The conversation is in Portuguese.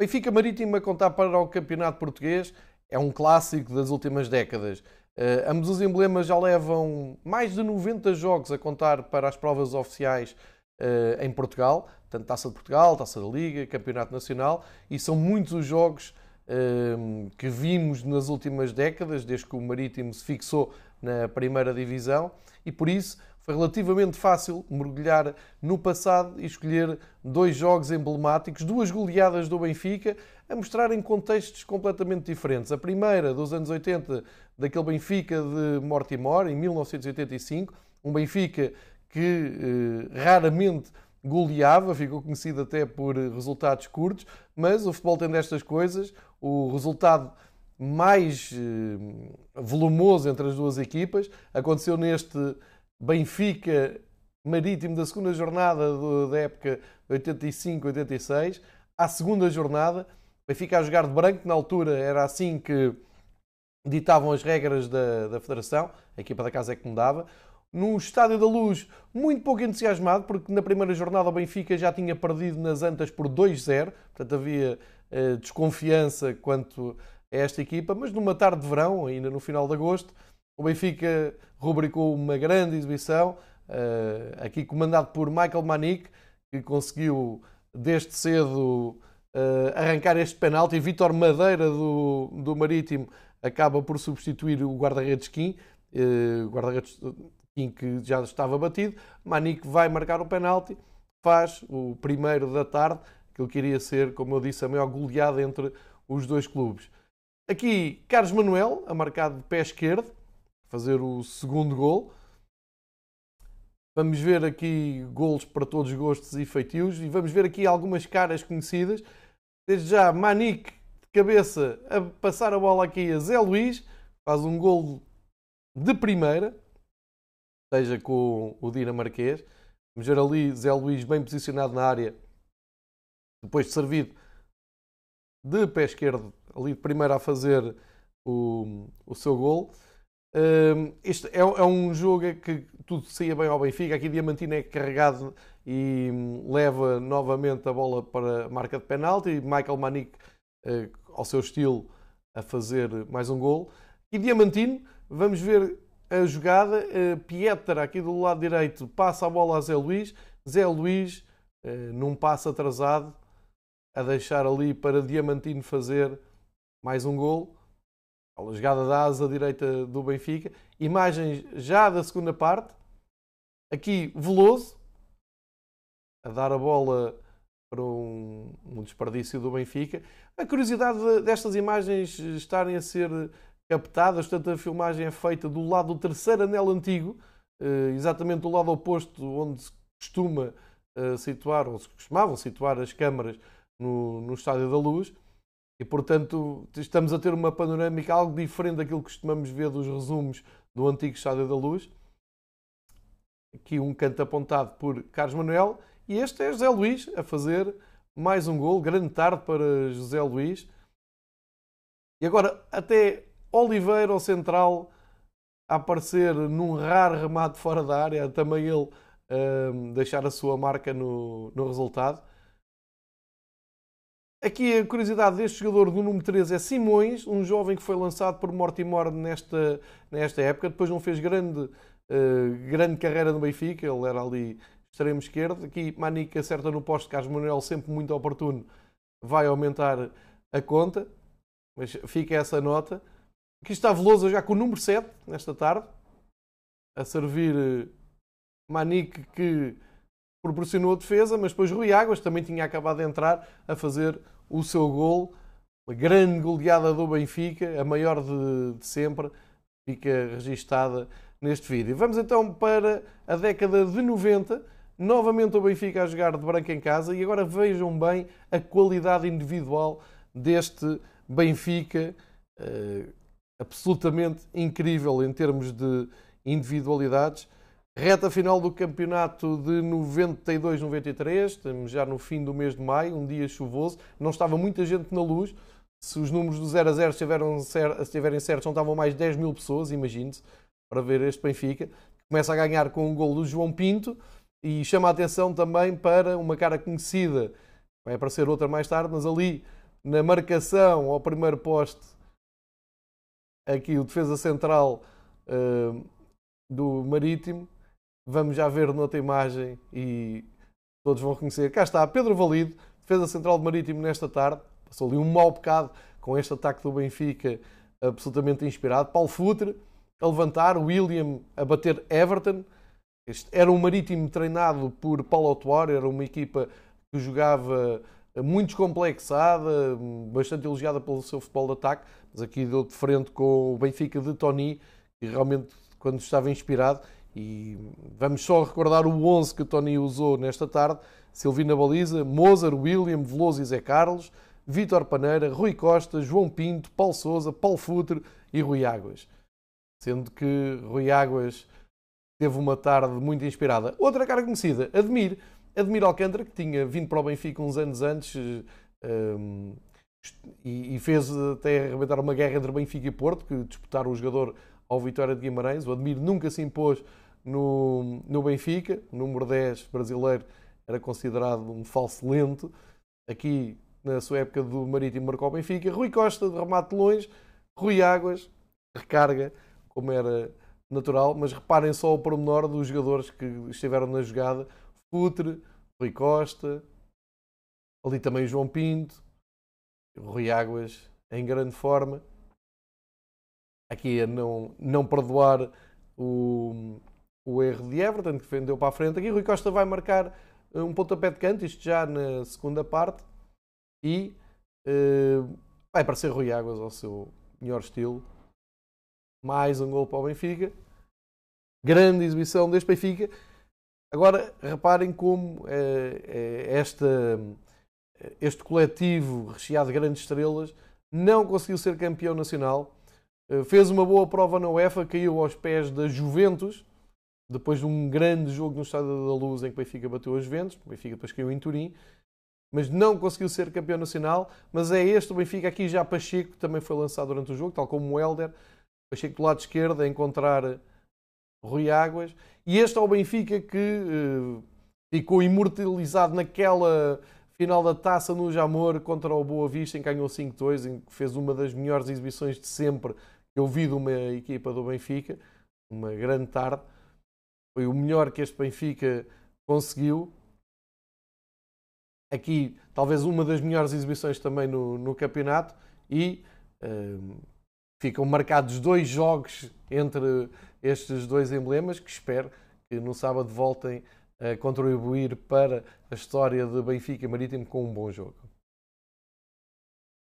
Benfica Marítimo a contar para o Campeonato Português. É um clássico das últimas décadas. Uh, ambos os emblemas já levam mais de 90 jogos a contar para as provas oficiais uh, em Portugal, tanto Taça de Portugal, Taça da Liga, Campeonato Nacional, e são muitos os jogos uh, que vimos nas últimas décadas, desde que o Marítimo se fixou na primeira divisão, e por isso foi relativamente fácil mergulhar no passado e escolher dois jogos emblemáticos, duas goleadas do Benfica, a mostrarem contextos completamente diferentes. A primeira, dos anos 80, daquele Benfica de Mortimor, em 1985, um Benfica que eh, raramente goleava, ficou conhecido até por resultados curtos, mas o futebol tem destas coisas, o resultado mais eh, volumoso entre as duas equipas aconteceu neste Benfica Marítimo da segunda jornada do, da época 85-86. À segunda jornada, Benfica a jogar de branco, na altura era assim que ditavam as regras da, da Federação, a equipa da casa é que mudava. No Estádio da Luz, muito pouco entusiasmado, porque na primeira jornada o Benfica já tinha perdido nas Antas por 2-0, portanto havia uh, desconfiança quanto a esta equipa, mas numa tarde de verão, ainda no final de agosto, o Benfica rubricou uma grande exibição, eh, aqui comandado por Michael Manic, que conseguiu desde cedo eh, arrancar este penalti. E Vítor Madeira do, do Marítimo acaba por substituir o guarda-redes Kim, eh, guarda-redes Kim que já estava batido. Manic vai marcar o penalti, faz o primeiro da tarde, que ele queria ser, como eu disse, a maior goleada entre os dois clubes. Aqui, Carlos Manuel, a marcar de pé esquerdo, fazer o segundo gol. Vamos ver aqui golos para todos os gostos e feitios e vamos ver aqui algumas caras conhecidas. Desde já, Manique de cabeça a passar a bola aqui a Zé Luís, faz um gol de primeira, seja com o dinamarquês. Vamos ver ali Zé Luís bem posicionado na área, depois de servido de pé esquerdo, ali de primeira a fazer o, o seu gol. Uh, isto é, é, um jogo que tudo saía bem ao Benfica. Aqui Diamantino é carregado e hum, leva novamente a bola para a marca de penalti. Michael Manic, uh, ao seu estilo, a fazer mais um gol. E Diamantino, vamos ver a jogada. Uh, Pietra, aqui do lado direito, passa a bola a Zé Luís. Zé Luís, uh, num passo atrasado, a deixar ali para Diamantino fazer mais um gol a jogada da asa direita do Benfica. Imagens já da segunda parte. Aqui Veloso a dar a bola para um, um desperdício do Benfica. A curiosidade destas imagens estarem a ser captadas, portanto, a filmagem é feita do lado do terceiro anel antigo, eh, exatamente do lado oposto onde se costuma eh, situar, ou se costumavam situar as câmaras no, no Estádio da Luz. E, portanto, estamos a ter uma panorâmica algo diferente daquilo que costumamos ver dos resumos do antigo Estádio da Luz. Aqui um canto apontado por Carlos Manuel. E este é José Luís a fazer mais um gol. Grande tarde para José Luís. E agora, até Oliveira, ao central, a aparecer num raro remate fora da área. Também ele um, deixar a sua marca no, no resultado. Aqui a curiosidade deste jogador do número 13 é Simões, um jovem que foi lançado por Mortimer nesta, nesta época, depois não fez grande, uh, grande carreira no Benfica, ele era ali extremo esquerdo. Aqui Manica acerta no posto, Carlos Manuel sempre muito oportuno, vai aumentar a conta, mas fica essa nota. Aqui está Veloso já com o número 7 nesta tarde, a servir eh, Manique que proporcionou a defesa, mas depois Rui Águas também tinha acabado de entrar a fazer o seu gol. Uma grande goleada do Benfica, a maior de, de sempre, fica registada neste vídeo. Vamos então para a década de 90. Novamente o Benfica a jogar de branco em casa e agora vejam bem a qualidade individual deste Benfica, uh, absolutamente incrível em termos de individualidades. Reta final do campeonato de 92-93, estamos já no fim do mês de maio, um dia chuvoso, não estava muita gente na luz. Se os números do 0 a 0 estiverem, estiverem certos, não estavam mais 10 mil pessoas, imagine-se, para ver este Benfica. Começa a ganhar com um gol do João Pinto e chama a atenção também para uma cara conhecida, vai aparecer outra mais tarde, mas ali na marcação ao primeiro poste, aqui o defesa central uh, do Marítimo. Vamos já ver noutra imagem e todos vão reconhecer. Cá está Pedro Valido, defesa central do Marítimo nesta tarde. Passou ali um mau bocado com este ataque do Benfica absolutamente inspirado. Paulo Futre a levantar, William a bater Everton. Este era um Marítimo treinado por Paulo Autuar, era uma equipa que jogava muito descomplexada, bastante elogiada pelo seu futebol de ataque, mas aqui deu de frente com o Benfica de Tony, que realmente quando estava inspirado, e vamos só recordar o 11 que Tony usou nesta tarde, Silvina Baliza, Mozart, William, Veloso e Zé Carlos, Vítor Paneira, Rui Costa, João Pinto, Paulo Souza, Paulo Futre e Rui Águas. Sendo que Rui Águas teve uma tarde muito inspirada. Outra cara conhecida, Admir, Admir Alcântara, que tinha vindo para o Benfica uns anos antes um, ehm, e, fez até arrebentar uma guerra entre Benfica e Porto, que disputaram o jogador ao Vitória de Guimarães. O Admir nunca se impôs no, no Benfica. O número 10 brasileiro era considerado um falso lento. Aqui, na sua época do Marítimo, marcou o Benfica. Rui Costa, de remate longe. Rui Águas, recarga, como era natural. Mas reparem só o pormenor dos jogadores que estiveram na jogada. Futre, Rui Costa, ali também João Pinto, Rui Águas em grande forma. Aqui a não, não perdoar o, o erro de Everton, que vendeu para a frente. Aqui Rui Costa vai marcar um pontapé de canto, isto já na segunda parte, e uh, vai aparecer Rui Águas ao seu melhor estilo. Mais um gol para o Benfica. Grande exibição deste Benfica Agora, reparem como é, esta, este coletivo recheado de grandes estrelas não conseguiu ser campeão nacional. Eh, fez uma boa prova na UEFA, caiu aos pés da Juventus, depois de um grande jogo no Estádio da Luz em que o Benfica bateu a Juventus. O Benfica depois caiu em Turim, mas não conseguiu ser campeão nacional. Mas é este o Benfica aqui já Pacheco, também foi lançado durante o jogo, tal como o Helder. Pacheco do lado esquerdo a encontrar Rui Águas. E este é o Benfica que uh, ficou imortalizado naquela final da taça no Jamor contra o Boa Vista, em que ganhou 5-2, em que fez uma das melhores exibições de sempre eu vi de uma equipa do Benfica. Uma grande tarde. Foi o melhor que este Benfica conseguiu. Aqui, talvez uma das melhores exibições também no, no campeonato. E uh, ficam marcados dois jogos entre estes dois emblemas que espero que no sábado voltem a contribuir para a história de Benfica Marítimo com um bom jogo.